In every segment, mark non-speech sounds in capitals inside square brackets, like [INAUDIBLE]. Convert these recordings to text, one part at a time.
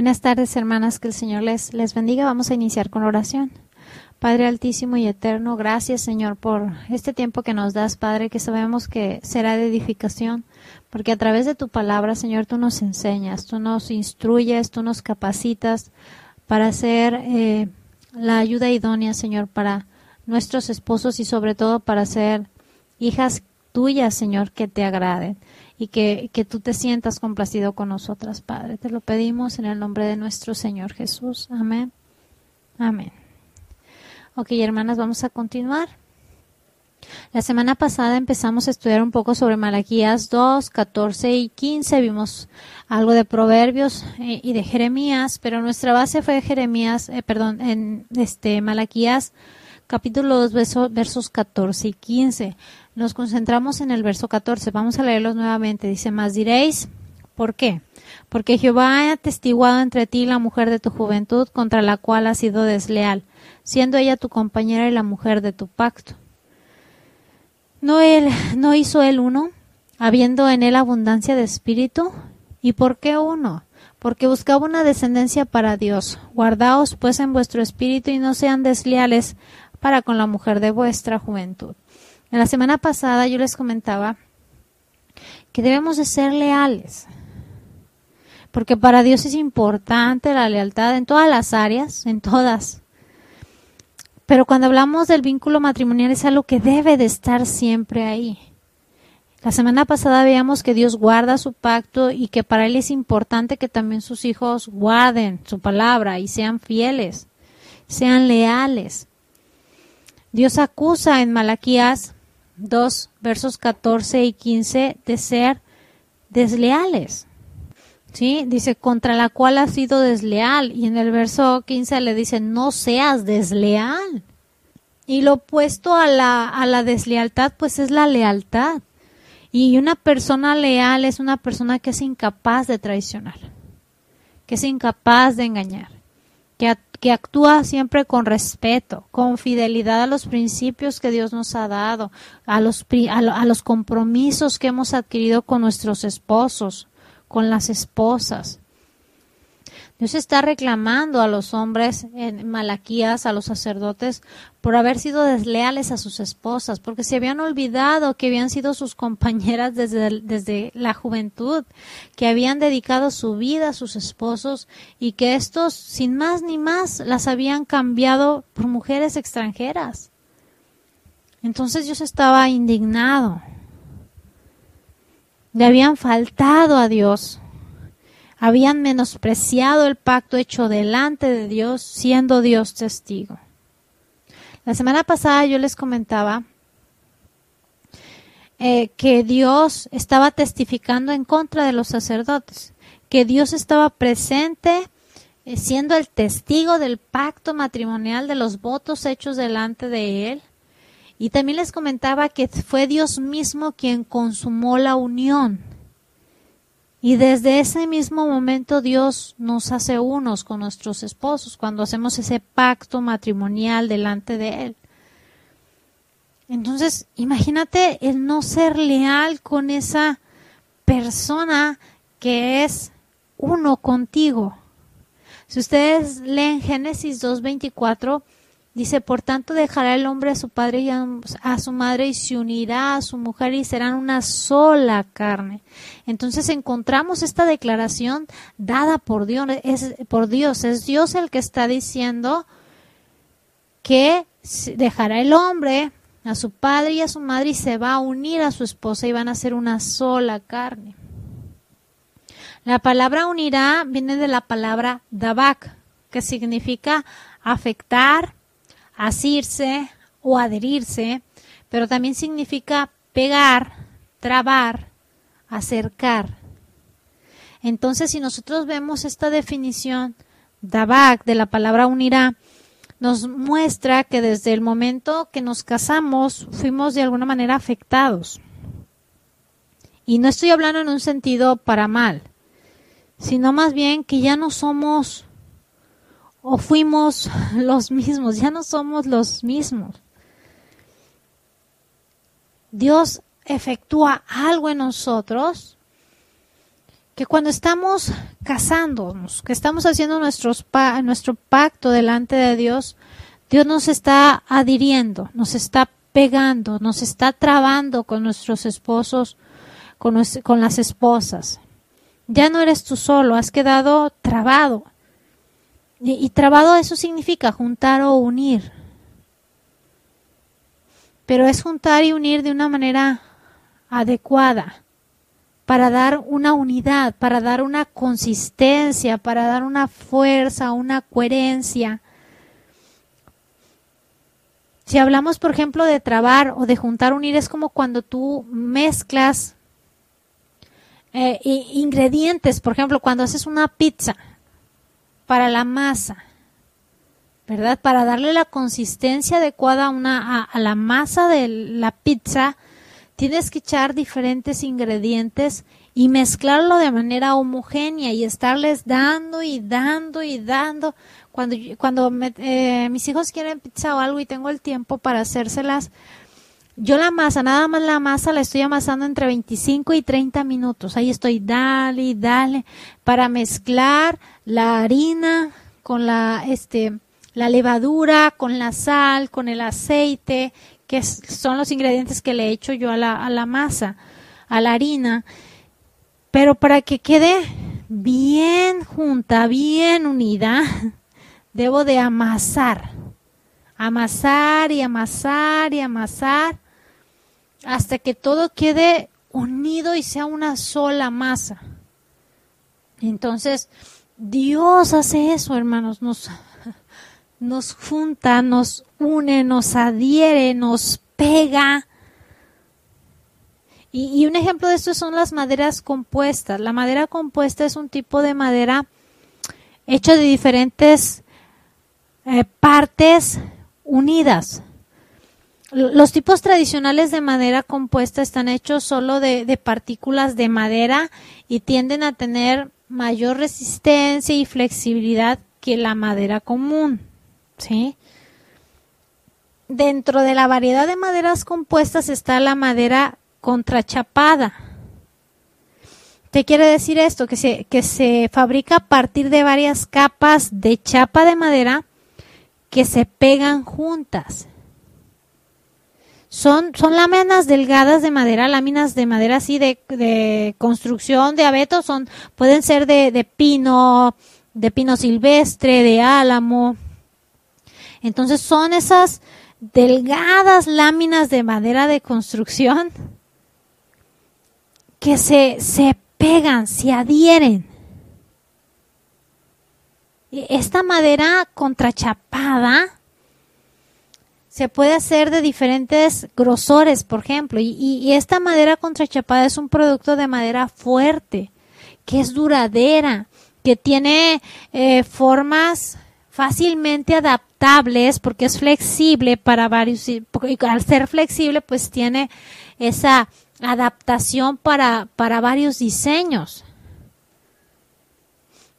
Buenas tardes, hermanas, que el Señor les, les bendiga. Vamos a iniciar con oración. Padre Altísimo y Eterno, gracias, Señor, por este tiempo que nos das, Padre, que sabemos que será de edificación, porque a través de tu palabra, Señor, tú nos enseñas, tú nos instruyes, tú nos capacitas para hacer eh, la ayuda idónea, Señor, para nuestros esposos y sobre todo para ser hijas tuyas, Señor, que te agraden y que, que tú te sientas complacido con nosotras, Padre. Te lo pedimos en el nombre de nuestro Señor Jesús. Amén. Amén. Ok, hermanas, vamos a continuar. La semana pasada empezamos a estudiar un poco sobre Malaquías 2, 14 y 15. Vimos algo de Proverbios eh, y de Jeremías, pero nuestra base fue Jeremías, eh, perdón, en este Malaquías capítulo 2, versos 14 y 15. Nos concentramos en el verso 14. Vamos a leerlos nuevamente. Dice, más diréis, ¿por qué? Porque Jehová ha atestiguado entre ti la mujer de tu juventud contra la cual has sido desleal, siendo ella tu compañera y la mujer de tu pacto. ¿No, él, no hizo él uno, habiendo en él abundancia de espíritu? ¿Y por qué uno? Porque buscaba una descendencia para Dios. Guardaos pues en vuestro espíritu y no sean desleales para con la mujer de vuestra juventud. En la semana pasada yo les comentaba que debemos de ser leales, porque para Dios es importante la lealtad en todas las áreas, en todas. Pero cuando hablamos del vínculo matrimonial es algo que debe de estar siempre ahí. La semana pasada veíamos que Dios guarda su pacto y que para Él es importante que también sus hijos guarden su palabra y sean fieles, sean leales. Dios acusa en Malaquías 2, versos 14 y 15, de ser desleales. ¿Sí? Dice, contra la cual has sido desleal. Y en el verso 15 le dice, no seas desleal. Y lo opuesto a la, a la deslealtad, pues es la lealtad. Y una persona leal es una persona que es incapaz de traicionar, que es incapaz de engañar, que, que actúa siempre con respeto, con fidelidad a los principios que Dios nos ha dado, a los, a los compromisos que hemos adquirido con nuestros esposos, con las esposas. Dios está reclamando a los hombres en Malaquías, a los sacerdotes, por haber sido desleales a sus esposas, porque se habían olvidado que habían sido sus compañeras desde, desde la juventud, que habían dedicado su vida a sus esposos y que estos, sin más ni más, las habían cambiado por mujeres extranjeras. Entonces Dios estaba indignado. Le habían faltado a Dios habían menospreciado el pacto hecho delante de Dios, siendo Dios testigo. La semana pasada yo les comentaba eh, que Dios estaba testificando en contra de los sacerdotes, que Dios estaba presente eh, siendo el testigo del pacto matrimonial de los votos hechos delante de él. Y también les comentaba que fue Dios mismo quien consumó la unión y desde ese mismo momento Dios nos hace unos con nuestros esposos cuando hacemos ese pacto matrimonial delante de Él. Entonces, imagínate el no ser leal con esa persona que es uno contigo. Si ustedes leen Génesis 2.24, Dice, por tanto dejará el hombre a su padre y a, su madre y se unirá a su mujer y serán una sola carne. Entonces encontramos esta declaración dada por Dios, es, por Dios, es Dios el que está diciendo que dejará el hombre a su padre y a su madre y se va a unir a su esposa y van a ser una sola carne. La palabra unirá viene de la palabra dabak, que significa afectar, asirse o adherirse, pero también significa pegar, trabar, acercar. Entonces, si nosotros vemos esta definición, Dabak, de la palabra unirá, nos muestra que desde el momento que nos casamos fuimos de alguna manera afectados. Y no estoy hablando en un sentido para mal, sino más bien que ya no somos o fuimos los mismos, ya no somos los mismos. Dios efectúa algo en nosotros que cuando estamos casándonos, que estamos haciendo nuestro pacto delante de Dios, Dios nos está adhiriendo, nos está pegando, nos está trabando con nuestros esposos, con, con las esposas. Ya no eres tú solo, has quedado trabado. Y, trabado eso significa juntar o unir. Pero es juntar y unir de una manera adecuada para dar una unidad, para dar una consistencia, para dar una fuerza, una coherencia. Si hablamos, por ejemplo, de trabar o de juntar, unir, es como cuando tú mezclas eh, ingredientes, por ejemplo, cuando haces una pizza para la masa, ¿verdad? Para darle la consistencia adecuada a, una, a la masa de la pizza, tienes que echar diferentes ingredientes y mezclarlo de manera homogénea y estarles dando y dando y dando. Cuando, cuando eh, mis hijos quieren pizza o algo y tengo el tiempo para hacérselas, yo la masa, nada más la masa la estoy amasando entre 25 y 30 minutos. Ahí estoy, dale y dale, para mezclar la harina con la, este, la levadura, con la sal, con el aceite, que son los ingredientes que le echo yo a la, a la masa, a la harina, pero para que quede bien junta, bien unida, [LAUGHS] debo de amasar, amasar y amasar y amasar hasta que todo quede unido y sea una sola masa. Entonces, Dios hace eso, hermanos, nos nos junta, nos une, nos adhiere, nos pega. Y, un ejemplo de esto son las maderas compuestas. La madera compuesta es un tipo de madera hecho de diferentes eh, partes unidas. Los tipos tradicionales de madera compuesta están hechos solo de partículas de madera y tienden a tener mayor resistencia y flexibilidad que la madera común. ¿sí? Dentro de la variedad de maderas compuestas está la madera contrachapada. ¿Qué quiere decir esto? Que se, que se fabrica a partir de varias capas de chapa de madera que se pegan juntas. Son, son láminas delgadas de madera, láminas de madera así de, de construcción, de abeto, son, pueden ser de, de pino, de pino silvestre, de álamo, entonces son esas delgadas láminas de madera de construcción que se, se pegan, se adhieren. Esta madera contrachapada se puede hacer de diferentes grosores, por ejemplo, y, esta madera contrachapada es un producto de madera fuerte, que es duradera, que tiene eh, formas fácilmente adaptables porque es flexible para varios y al ser flexible pues tiene esa adaptación para, para varios diseños.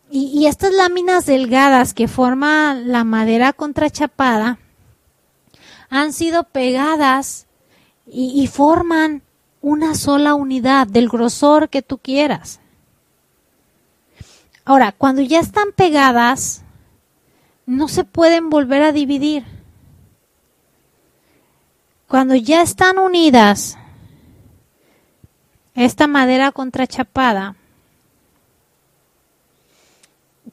Y, estas láminas delgadas que forma la madera contrachapada han sido pegadas y, forman una sola unidad del grosor que tú quieras. Ahora, cuando ya están pegadas, no se pueden volver a dividir. Cuando ya están unidas, esta madera contrachapada,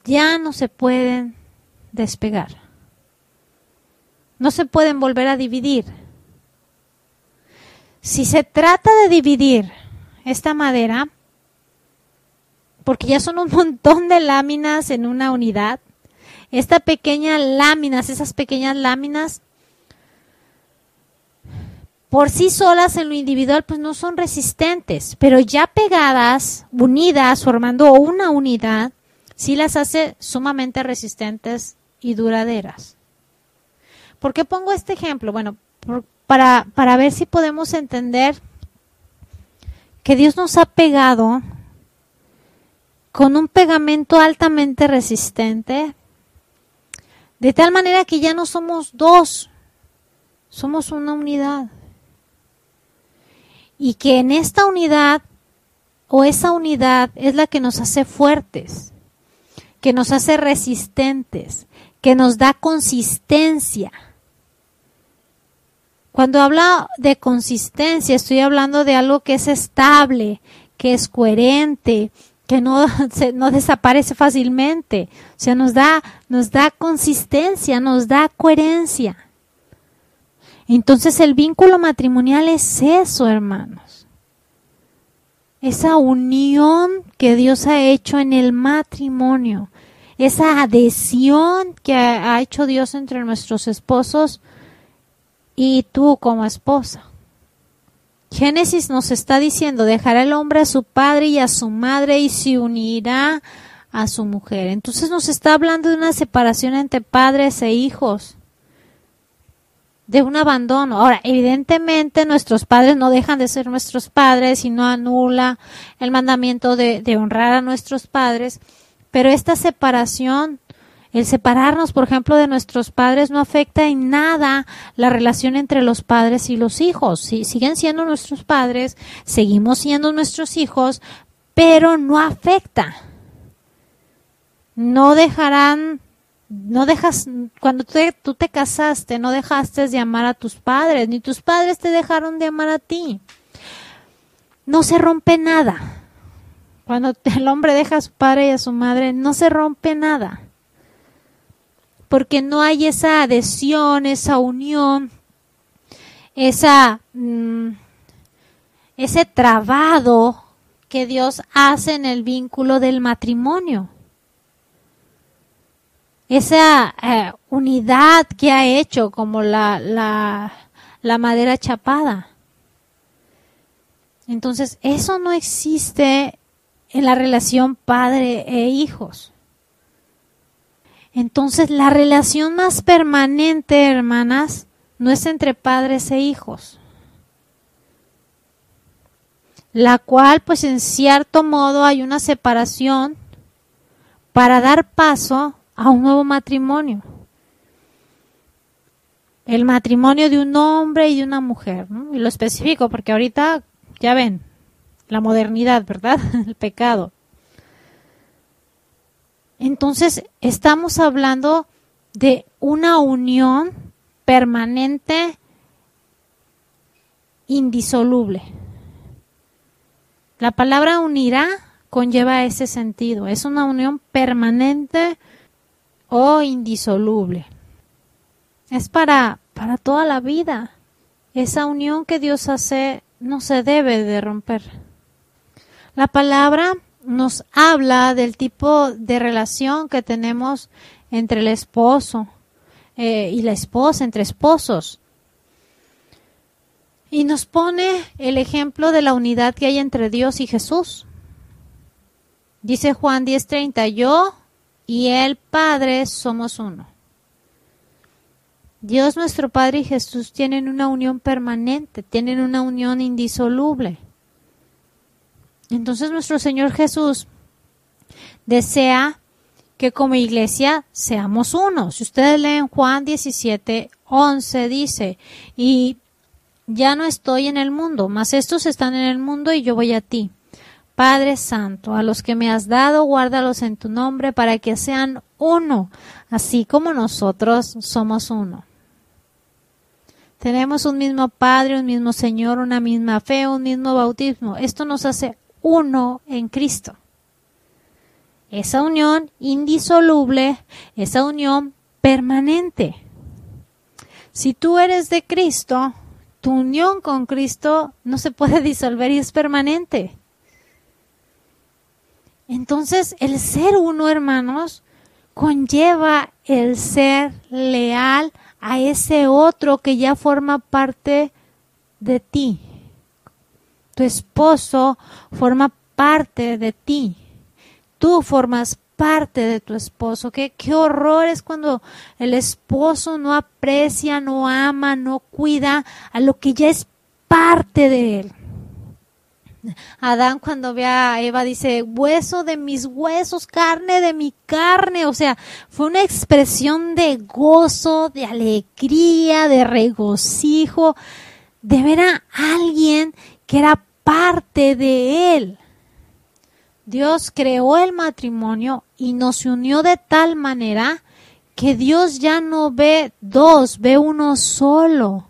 ya no se pueden despegar. No se pueden volver a dividir. Si se trata de dividir esta madera, porque ya son un [LAUGHS] montón de láminas en una unidad, esta pequeña láminas, esas pequeñas láminas, por sí solas en lo individual, pues no son resistentes, pero ya pegadas, unidas, formando una unidad, sí las hace sumamente resistentes y duraderas. ¿Por qué pongo este ejemplo? Bueno, para, para ver si podemos entender que Dios nos ha pegado con un pegamento altamente resistente, de tal manera que ya no somos dos, somos una unidad. Y que en esta unidad o esa unidad es la que nos hace fuertes, que nos hace resistentes, que nos da consistencia. Cuando hablo de consistencia, estoy hablando de algo que es estable, que es coherente, que [LAUGHS] no desaparece fácilmente. O sea, nos da, nos da consistencia, nos da coherencia. Entonces el vínculo matrimonial es eso, hermanos. Esa unión que Dios ha hecho en el matrimonio. Esa adhesión que ha hecho Dios entre nuestros esposos y tú como esposa. Génesis nos está diciendo, dejará el hombre a su padre y a su madre y se unirá a su mujer. Entonces nos está hablando de una separación entre padres e hijos, de un abandono. Ahora, evidentemente nuestros padres no dejan de ser nuestros padres y no anula el mandamiento de, de honrar a nuestros padres, pero esta separación el separarnos, por ejemplo, de nuestros padres no afecta en nada la relación entre los padres y los hijos. Si siguen siendo nuestros padres, seguimos siendo nuestros hijos, pero no afecta. No dejarán, no dejas, cuando tú te casaste, no dejaste de amar a tus padres, ni tus padres te dejaron de amar a ti. No se rompe nada. Cuando el hombre deja a su padre y a su madre, no se rompe nada porque no hay esa adhesión, esa unión, esa, mm, ese trabado que Dios hace en el vínculo del matrimonio. Esa eh, unidad que ha hecho como la, la, la madera chapada. Entonces, eso no existe en la relación padre e hijos. Entonces, la relación más permanente, hermanas, no es entre padres e hijos, la cual, pues en cierto modo, hay una separación para dar paso a un nuevo matrimonio. El matrimonio de un hombre y de una mujer, y lo especifico porque ahorita, ya ven, la modernidad, ¿verdad? [LAUGHS] El pecado. Entonces, estamos hablando de una unión permanente, indisoluble. La palabra unirá conlleva ese sentido. Es una unión permanente o indisoluble. Es para, para toda la vida. Esa unión que Dios hace no se debe de romper. La palabra nos habla del tipo de relación que tenemos entre el esposo eh, y la esposa, entre esposos. Y nos pone el ejemplo de la unidad que hay entre Dios y Jesús. Dice Juan 10:30, yo y el Padre somos uno. Dios nuestro Padre y Jesús tienen una unión permanente, tienen una unión indisoluble. Entonces nuestro Señor Jesús desea que como iglesia seamos uno. Si ustedes leen Juan 17, 11, dice, y ya no estoy en el mundo, mas estos están en el mundo y yo voy a ti. Padre Santo, a los que me has dado, guárdalos en tu nombre para que sean uno, así como nosotros somos uno. Tenemos un mismo Padre, un mismo Señor, una misma fe, un mismo bautismo. Esto nos hace uno en Cristo. Esa unión indisoluble, esa unión permanente. Si tú eres de Cristo, tu unión con Cristo no se puede [LAUGHS] disolver y es permanente. Entonces, el ser uno, hermanos, conlleva el ser leal a ese otro que ya forma parte de ti tu esposo forma parte de ti. Tú formas parte de tu esposo. Qué, qué horror es cuando el esposo no aprecia, no ama, no cuida a lo que ya es parte de él. Adán cuando ve a Eva dice, hueso de mis huesos, carne de mi carne. O sea, fue una expresión de gozo, de alegría, de regocijo, de ver a alguien que era parte de Él. Dios creó el matrimonio y nos unió de tal manera que Dios ya no ve dos, ve uno solo.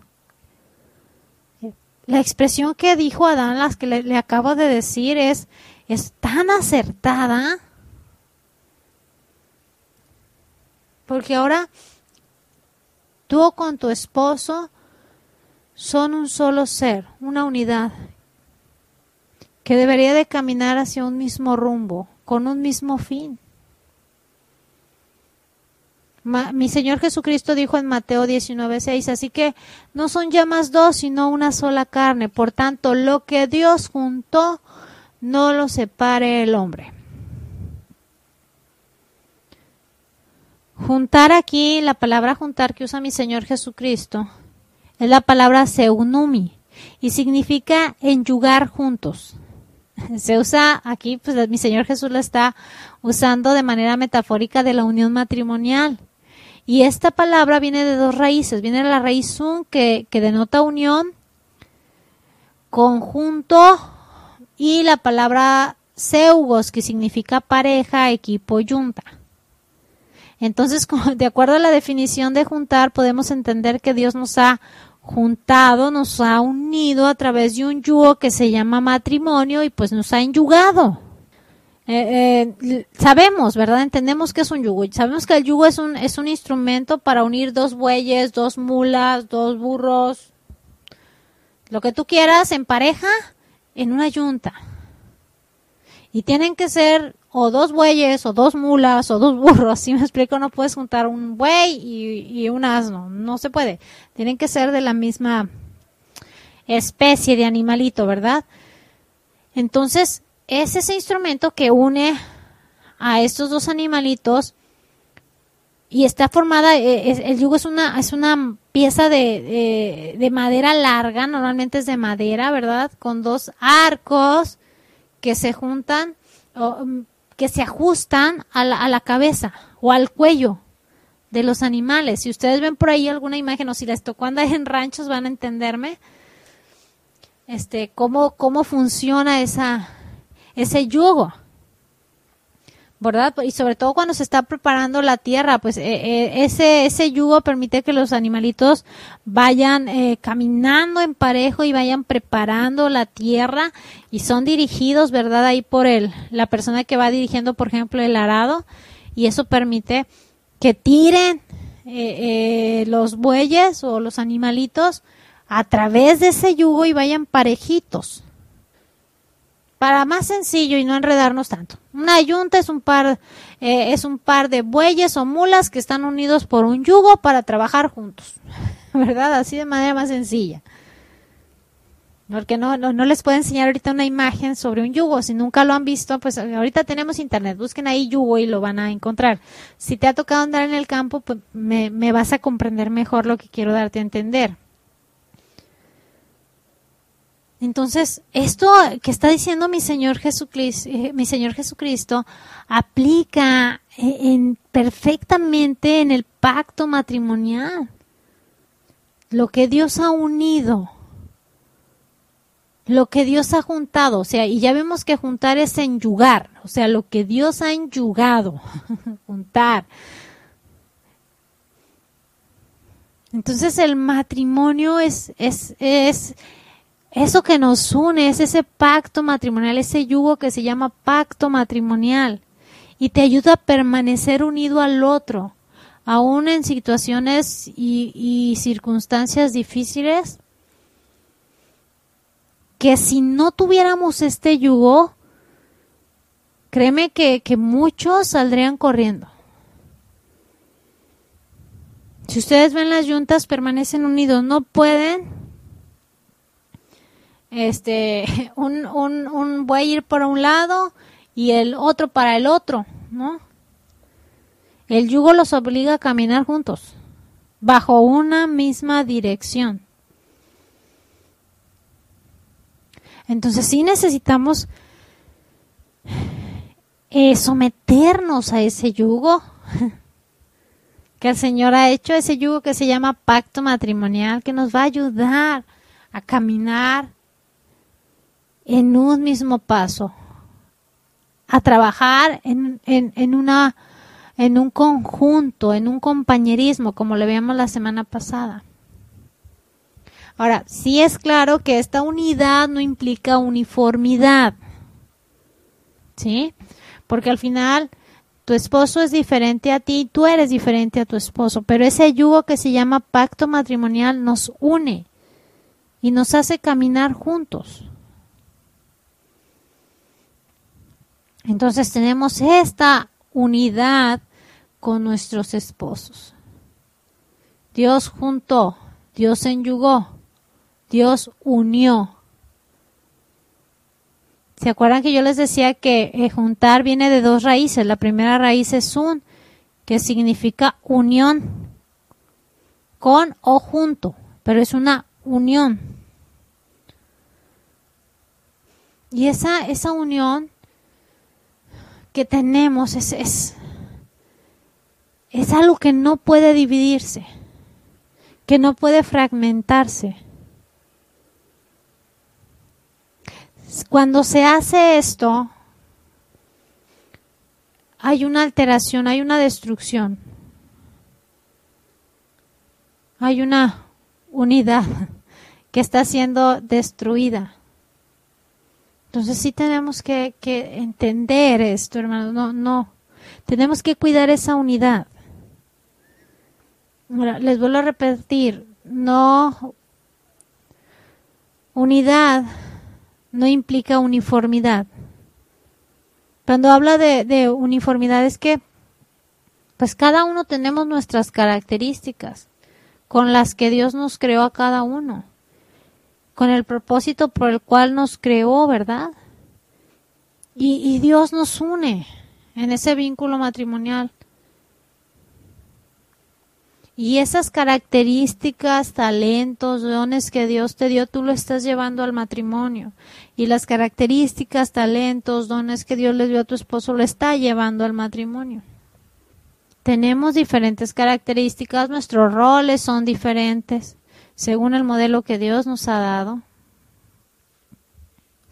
La expresión que dijo Adán, las que le, acabo de decir, es, es tan acertada. Porque ahora tú con tu esposo son un solo ser, una unidad, que debería de caminar hacia un mismo rumbo, con un mismo fin. mi Señor Jesucristo dijo en Mateo 19:6, así que no son ya más dos, sino una sola carne. Por tanto, lo que Dios juntó, no lo separe el hombre. Juntar aquí, la palabra juntar que usa mi Señor Jesucristo, es la palabra seunumi y significa enyugar juntos. Se usa aquí, pues mi Señor Jesús la está usando de manera metafórica de la unión matrimonial. Y esta palabra viene de dos raíces. Viene de la raíz un que, que denota unión, conjunto, y la palabra seugos, que significa pareja, equipo, yunta. Entonces, [LAUGHS] de acuerdo a la definición de juntar, podemos entender que Dios nos ha juntado, nos ha unido a través de un yugo que se llama matrimonio y pues nos ha enyugado. Eh, eh, sabemos, ¿verdad? Entendemos que es un yugo. Sabemos que el yugo es un, es un instrumento para unir dos bueyes, dos mulas, dos burros, lo que tú quieras en pareja, en una yunta. Y tienen que ser o dos bueyes, o dos mulas, o dos burros. Si me explico, no puedes juntar un buey y, un asno. No se puede. Tienen que ser de la misma especie de animalito, ¿verdad? Entonces, es ese instrumento que une a estos dos animalitos y está formada, eh, el yugo es una, es una pieza de, de, madera larga, normalmente es de madera, ¿verdad? Con dos arcos que se juntan, que se ajustan a la, a la cabeza o al cuello de los animales. Si ustedes ven por ahí alguna imagen o si les tocó andar en ranchos van a entenderme este cómo, cómo funciona esa, ese yugo. ¿Verdad? Y sobre todo cuando se está preparando la tierra, pues eh, eh, ese, ese yugo permite que los animalitos vayan eh, caminando en parejo y vayan preparando la tierra y son dirigidos, ¿verdad? Ahí por el, la persona que va dirigiendo, por ejemplo, el arado y eso permite que tiren los bueyes o los animalitos a través de ese yugo y vayan parejitos para más sencillo y no enredarnos tanto. Una yunta es un par eh, es un par de bueyes o mulas que están unidos por un yugo para trabajar juntos, [LAUGHS] ¿verdad? Así de manera más sencilla. Porque no, no, no, les puedo enseñar ahorita una imagen sobre un yugo. Si nunca lo han visto, pues ahorita tenemos internet. Busquen ahí yugo y lo van a encontrar. Si te ha tocado andar en el campo, pues me, me vas a comprender mejor lo que quiero darte a entender. Entonces, esto que está diciendo mi Señor Jesucristo, eh, mi Señor Jesucristo aplica eh, en, perfectamente en el pacto matrimonial. Lo que Dios ha unido, lo que Dios ha juntado, o sea, y ya vemos que juntar es enyugar, o sea, lo que Dios ha enyugado, [LAUGHS] juntar. Entonces el matrimonio es, es eso que nos une es ese pacto matrimonial, ese yugo que se llama pacto matrimonial y te ayuda a permanecer unido al otro, aún en situaciones y, circunstancias difíciles, que si no tuviéramos este yugo, créeme que, que muchos saldrían corriendo. Si ustedes ven las yuntas, permanecen unidos, no pueden este, [LAUGHS] un, un, un a ir por un lado y el otro para el otro, ¿no? El yugo los obliga a caminar juntos, bajo una misma dirección. Entonces sí necesitamos eh, someternos a ese yugo [LAUGHS] que el Señor ha hecho, ese yugo que se llama pacto matrimonial, que nos va a ayudar a caminar en un mismo paso a trabajar en, en, en, una, en un conjunto, en un compañerismo, como le veíamos la semana pasada. Ahora, sí es claro que esta unidad no implica uniformidad. ¿Sí? Porque al final tu esposo es diferente a ti, tú eres diferente a tu esposo, pero ese yugo que se llama pacto matrimonial nos une y nos hace caminar juntos. Entonces tenemos esta unidad con nuestros esposos. Dios juntó, Dios enyugó. Dios unió. ¿Se acuerdan que yo les decía que eh, juntar viene de dos raíces? La primera raíz es un, que significa unión, con o junto, pero es una unión. Y esa, esa unión que tenemos es, es, es algo que no puede dividirse, que no puede fragmentarse. Cuando se hace esto, hay una alteración, hay una destrucción, hay una unidad [LAUGHS] que está siendo destruida. Entonces sí tenemos que, entender esto, hermano. No, no. Tenemos que cuidar esa unidad. les vuelvo a repetir, no unidad no implica uniformidad. Cuando habla de, uniformidad es que pues cada uno tenemos nuestras características con las que Dios nos creó a cada uno, con el propósito por el cual nos creó, ¿verdad? y Dios nos une en ese vínculo matrimonial. Y esas características, talentos, dones que Dios te dio, tú lo estás llevando al matrimonio. Y las características, talentos, dones que Dios le dio a tu esposo, lo está llevando al matrimonio. Tenemos diferentes características, nuestros roles son diferentes, según el modelo que Dios nos ha dado.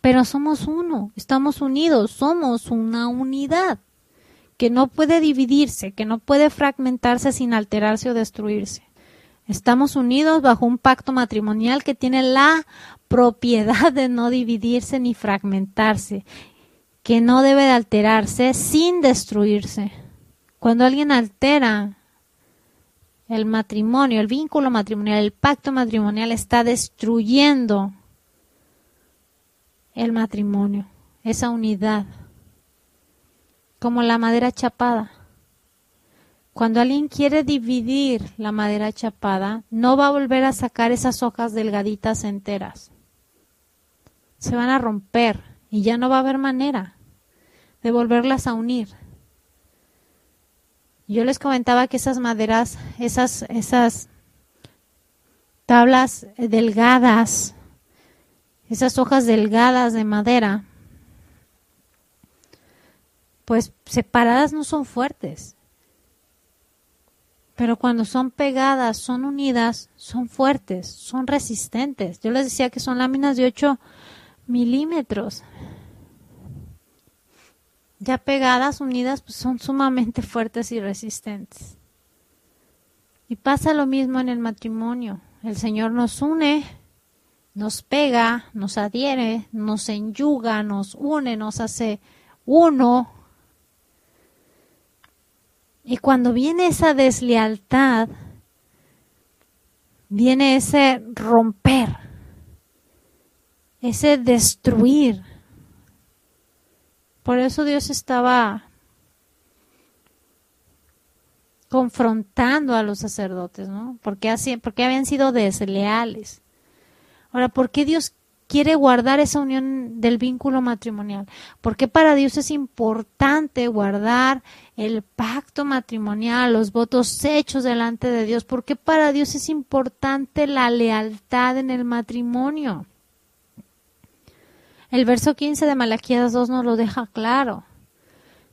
Pero somos uno, estamos unidos, somos una unidad que no puede dividirse, que no puede fragmentarse sin alterarse o destruirse. Estamos unidos bajo un pacto matrimonial que tiene la propiedad de no dividirse ni fragmentarse, que no debe de alterarse sin destruirse. Cuando alguien altera el matrimonio, el vínculo matrimonial, el pacto matrimonial, está destruyendo el matrimonio, esa unidad como la madera chapada. Cuando alguien quiere dividir la madera chapada, no va a volver a sacar esas hojas delgaditas enteras. Se van a romper y ya no va a haber manera de volverlas a unir. Yo les comentaba que esas maderas, esas, esas tablas delgadas, esas hojas delgadas de madera, pues separadas no son fuertes. Pero cuando son pegadas, son unidas, son fuertes, son resistentes. Yo les decía que son láminas de 8 milímetros. Ya pegadas, unidas, pues son sumamente fuertes y resistentes. Y pasa lo mismo en el matrimonio. El Señor nos une, nos pega, nos adhiere, nos enyuga, nos une, nos hace uno, y cuando viene esa deslealtad, viene ese romper, ese destruir. Por eso Dios estaba confrontando a los sacerdotes, ¿no? Porque, así, porque habían sido desleales. Ahora, ¿por qué Dios quiere guardar esa unión del vínculo matrimonial. Porque para Dios es importante guardar el pacto matrimonial, los votos hechos delante de Dios. Porque para Dios es importante la lealtad en el matrimonio. El verso 15 de Malaquías 2 nos lo deja claro.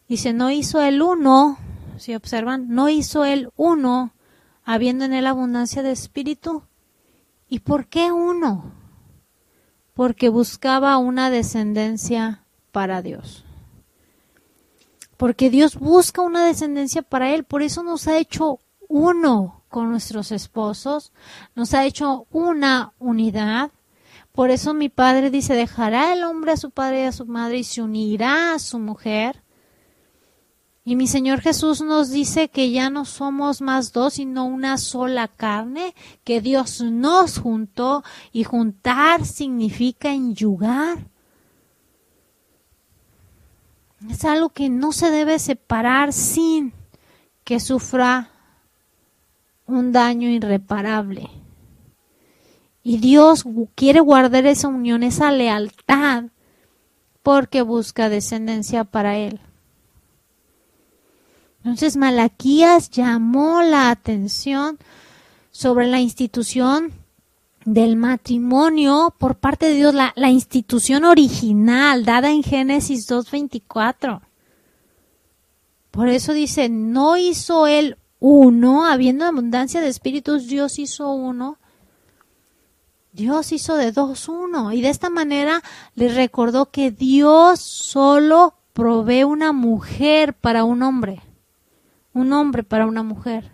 Dice, no hizo el uno, si observan, no hizo el uno, habiendo en él abundancia de espíritu. ¿Y por qué uno? porque buscaba una descendencia para Dios. Porque Dios busca una descendencia para Él, por eso nos ha hecho uno con nuestros esposos, nos ha hecho una unidad. Por eso mi padre dice, dejará el hombre a su padre y a su madre y se unirá a su mujer. Y mi Señor Jesús nos dice que ya no somos más dos, sino una sola carne, que Dios nos juntó y juntar significa enyugar. Es algo que no se debe separar sin que sufra un daño irreparable. Y Dios quiere guardar esa unión, esa lealtad, porque busca descendencia para Él. Entonces Malaquías llamó la atención sobre la institución del matrimonio por parte de Dios, la, la institución original dada en Génesis 2.24. Por eso dice, no hizo él uno, habiendo abundancia de espíritus, Dios hizo uno. Dios hizo de dos uno. Y de esta manera le recordó que Dios solo provee una mujer para un hombre un hombre para una mujer.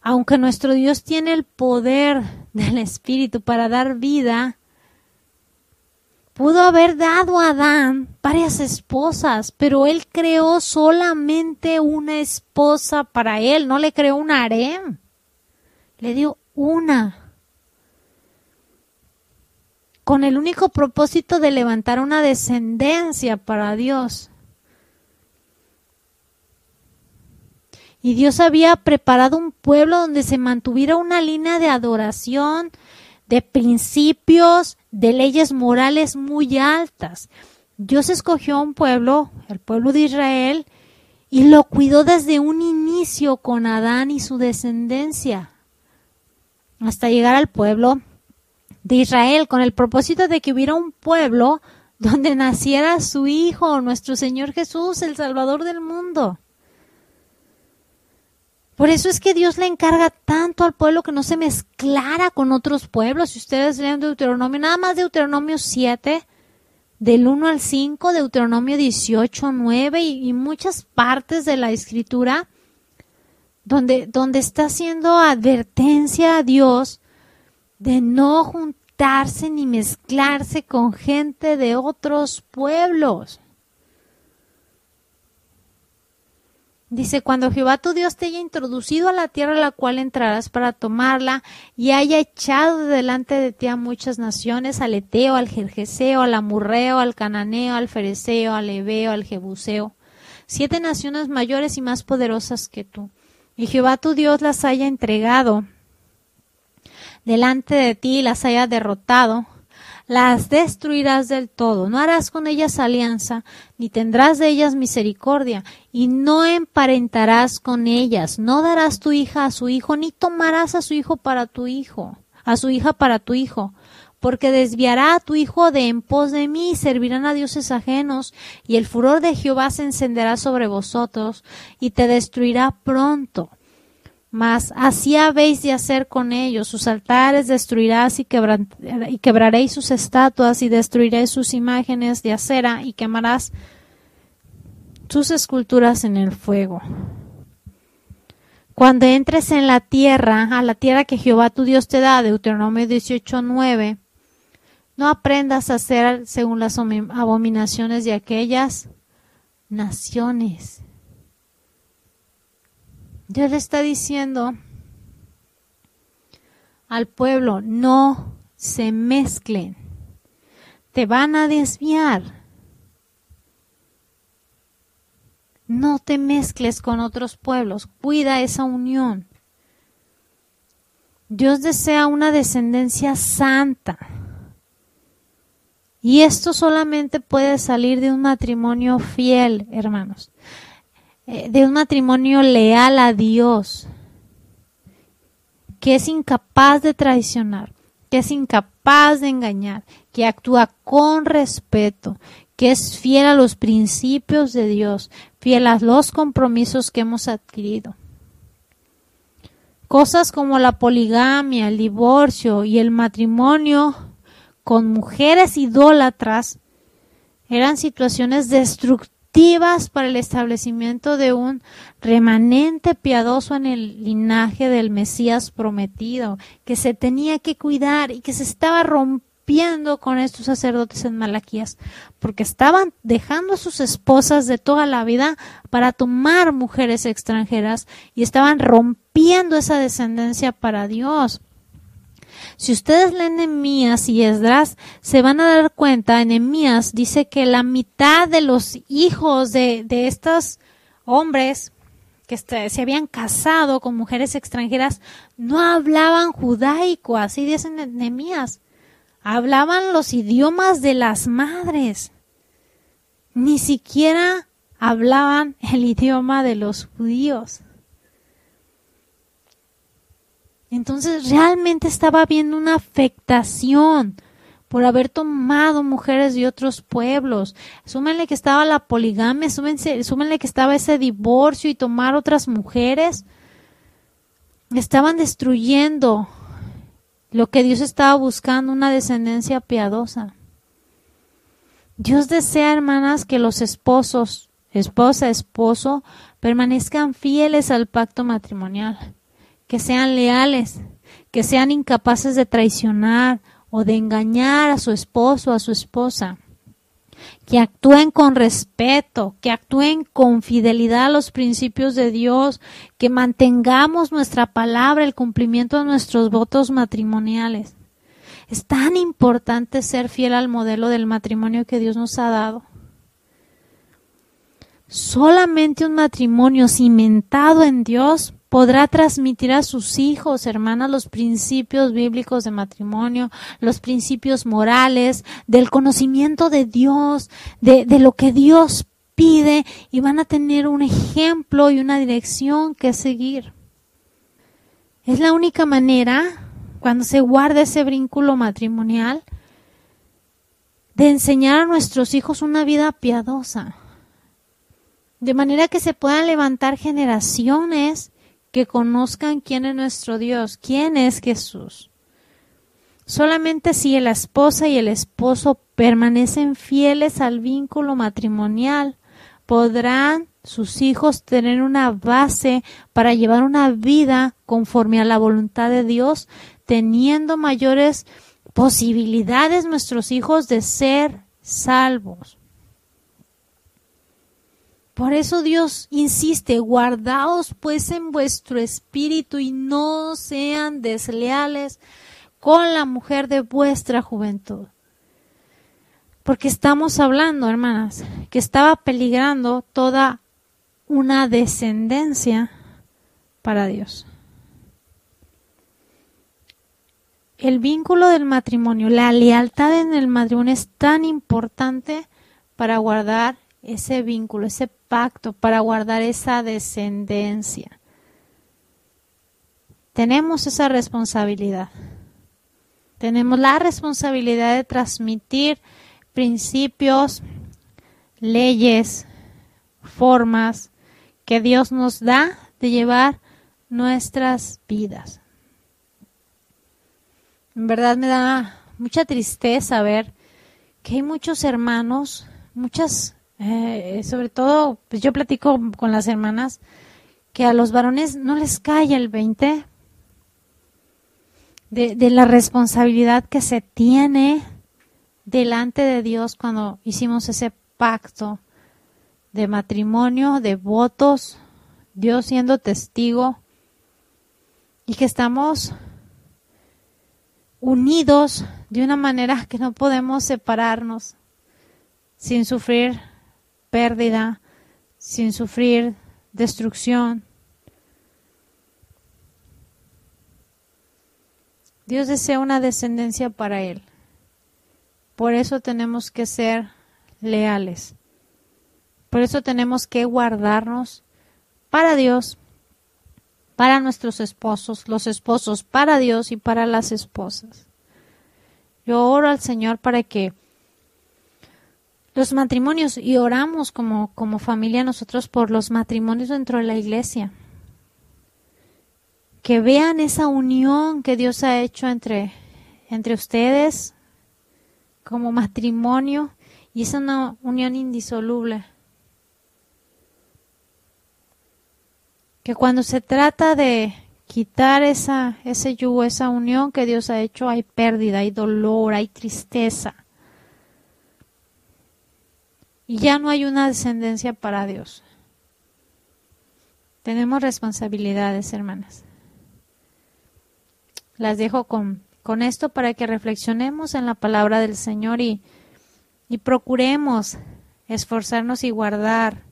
Aunque nuestro Dios tiene el poder del Espíritu para dar vida, pudo haber dado a Adán varias esposas, pero él creó solamente una esposa para él, no le creó un harem, le dio una, con el único propósito de levantar una descendencia para Dios. Y Dios había preparado un pueblo donde se mantuviera una línea de adoración, de principios, de leyes morales muy altas. Dios escogió un pueblo, el pueblo de Israel, y lo cuidó desde un inicio con Adán y su descendencia, hasta llegar al pueblo de Israel, con el propósito de que hubiera un pueblo [LAUGHS] donde naciera su Hijo, nuestro Señor Jesús, el Salvador del mundo. Por eso es que Dios le encarga tanto al pueblo que no se mezclara con otros pueblos. Si ustedes leen Deuteronomio, nada más Deuteronomio 7, del 1 al 5, Deuteronomio 18, 9 y, y muchas partes de la escritura donde, donde está haciendo advertencia a Dios de no juntarse ni mezclarse con gente de otros pueblos. Dice, cuando Jehová tu Dios te haya introducido a la tierra a la cual entrarás para tomarla y haya echado delante de ti a muchas naciones, al Eteo, al Jerjeseo, al Amurreo, al Cananeo, al Fereceo, al Ebeo, al Jebuseo, siete naciones mayores y más poderosas que tú. Y Jehová tu Dios las haya entregado. Delante de ti y las haya derrotado. Las destruirás del todo, no harás con ellas alianza, ni tendrás de ellas misericordia, y no emparentarás con ellas, no darás tu hija a su hijo, ni tomarás a su hijo para tu hijo, a su hija para tu hijo, porque desviará a tu hijo de en pos de mí, y servirán a dioses ajenos, y el furor de Jehová se encenderá sobre vosotros, y te destruirá pronto. Mas así habéis de hacer con ellos. Sus altares destruirás y, y quebraréis sus estatuas y destruiréis sus imágenes de acera y quemarás sus esculturas en el fuego. Cuando entres en la tierra, a la tierra que Jehová tu Dios te da, Deuteronomio 18:9, no aprendas a hacer según las abominaciones de aquellas naciones Dios le está diciendo al pueblo, no se mezclen, te van a desviar. No te mezcles con otros pueblos, cuida esa unión. Dios desea una descendencia santa. Y esto solamente puede salir de un matrimonio fiel, hermanos. Eh, de un matrimonio leal a Dios, que es incapaz de traicionar, que es incapaz de engañar, que actúa con respeto, que es fiel a los principios de Dios, fiel a los compromisos que hemos adquirido. Cosas como la poligamia, el divorcio y el matrimonio con mujeres idólatras Eran situaciones destructivas para el establecimiento de un remanente piadoso en el linaje del Mesías prometido, que se tenía que cuidar y que se estaba rompiendo con estos sacerdotes en Malaquías, porque estaban dejando a sus esposas de toda la vida para tomar mujeres extranjeras y estaban rompiendo esa descendencia para Dios. Si ustedes leen Nehemías y Esdras, se van a dar cuenta, Nehemías dice que la mitad de los hijos de, de estos hombres que se habían casado con mujeres extranjeras no hablaban judaico, así dicen Nehemías. Hablaban los idiomas de las madres. Ni siquiera hablaban el idioma de los judíos. Entonces realmente estaba habiendo una afectación por haber tomado mujeres de otros pueblos. Súmenle que estaba la poligamia, súmenle que estaba ese divorcio y tomar otras mujeres. Estaban destruyendo lo que Dios estaba buscando, una descendencia piadosa. Dios desea, hermanas, que los esposos, esposa, esposo, permanezcan fieles al pacto matrimonial que sean leales, que sean incapaces de traicionar o de engañar a su esposo o a su esposa, que actúen con respeto, que actúen con fidelidad a los principios de Dios, que mantengamos nuestra palabra, el cumplimiento de nuestros votos matrimoniales. Es tan importante ser fiel al modelo del matrimonio que Dios nos ha dado. Solamente un matrimonio cimentado en Dios podrá transmitir a sus hijos, hermanas, los principios bíblicos de matrimonio, los principios morales, del conocimiento de Dios, de, de lo que Dios pide y van a tener un ejemplo y una dirección que seguir. Es la única manera, cuando se guarda ese vínculo matrimonial, de enseñar a nuestros hijos una vida piadosa, de manera que se puedan levantar generaciones que conozcan quién es nuestro Dios, quién es Jesús. Solamente si la esposa y el esposo permanecen fieles al vínculo matrimonial, podrán sus hijos tener una base para llevar una vida conforme a la voluntad de Dios, teniendo mayores posibilidades nuestros hijos de ser salvos. Por eso Dios insiste, guardaos pues en vuestro espíritu y no sean desleales con la mujer de vuestra juventud. Porque estamos hablando, hermanas, que estaba peligrando toda una descendencia para Dios. El vínculo del matrimonio, la lealtad en el matrimonio es tan importante para guardar ese vínculo, ese pacto, para guardar esa descendencia. Tenemos esa responsabilidad. Tenemos la responsabilidad de transmitir principios, leyes, formas que Dios nos da de llevar nuestras vidas. En verdad me da mucha tristeza ver que hay muchos hermanos, muchas eh, sobre todo, pues yo platico con las hermanas que a los varones no les cae el 20 de, de la responsabilidad que se tiene delante de Dios cuando hicimos ese pacto de matrimonio, de votos, Dios siendo testigo y que estamos unidos de una manera que no podemos separarnos sin sufrir pérdida, sin sufrir destrucción. Dios desea una descendencia para Él. Por eso tenemos que ser leales. Por eso tenemos que guardarnos para Dios, para nuestros esposos, los esposos para Dios y para las esposas. Yo oro al Señor para que los matrimonios y oramos como, como familia nosotros por los matrimonios dentro de la iglesia. Que vean esa unión que Dios ha hecho entre, entre ustedes como matrimonio Y es una unión indisoluble. Que cuando se trata de quitar esa, ese yugo, esa unión que Dios ha hecho, hay pérdida, hay dolor, hay tristeza. Y ya no hay una descendencia para Dios. Tenemos responsabilidades, hermanas. Las dejo con, con esto para que reflexionemos en la palabra del Señor y, y procuremos esforzarnos y guardar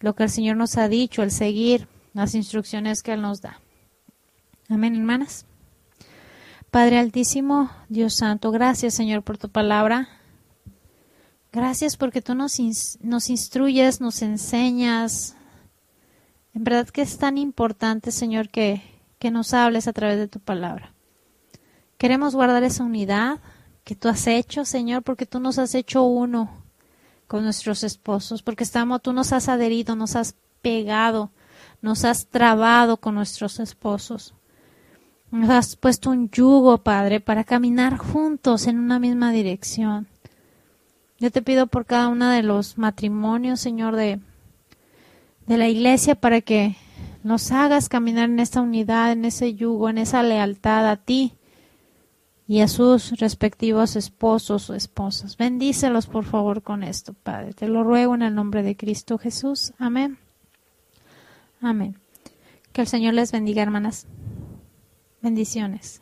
lo que el Señor nos ha dicho, el seguir las instrucciones que Él nos da. Amén, hermanas. Padre Altísimo, Dios Santo, gracias Señor por tu palabra. Gracias porque tú nos, nos instruyes, nos enseñas, en verdad que es tan importante, Señor, que, que nos hables a través de tu palabra. Queremos guardar esa unidad que tú has hecho, Señor, porque tú nos has hecho uno con nuestros esposos, porque estamos, tú nos has adherido, nos has pegado, nos has trabado con nuestros esposos. Nos has puesto un yugo, Padre, para caminar juntos en una misma dirección. Yo te pido por cada uno de los matrimonios, Señor, de, de la iglesia para que nos hagas caminar en esta unidad, en ese yugo, en esa lealtad a ti y a sus respectivos esposos o esposas. Bendícelos, por favor, con esto, Padre. Te lo ruego en el nombre de Cristo Jesús. Amén. Amén. Que el Señor les bendiga, hermanas. Bendiciones.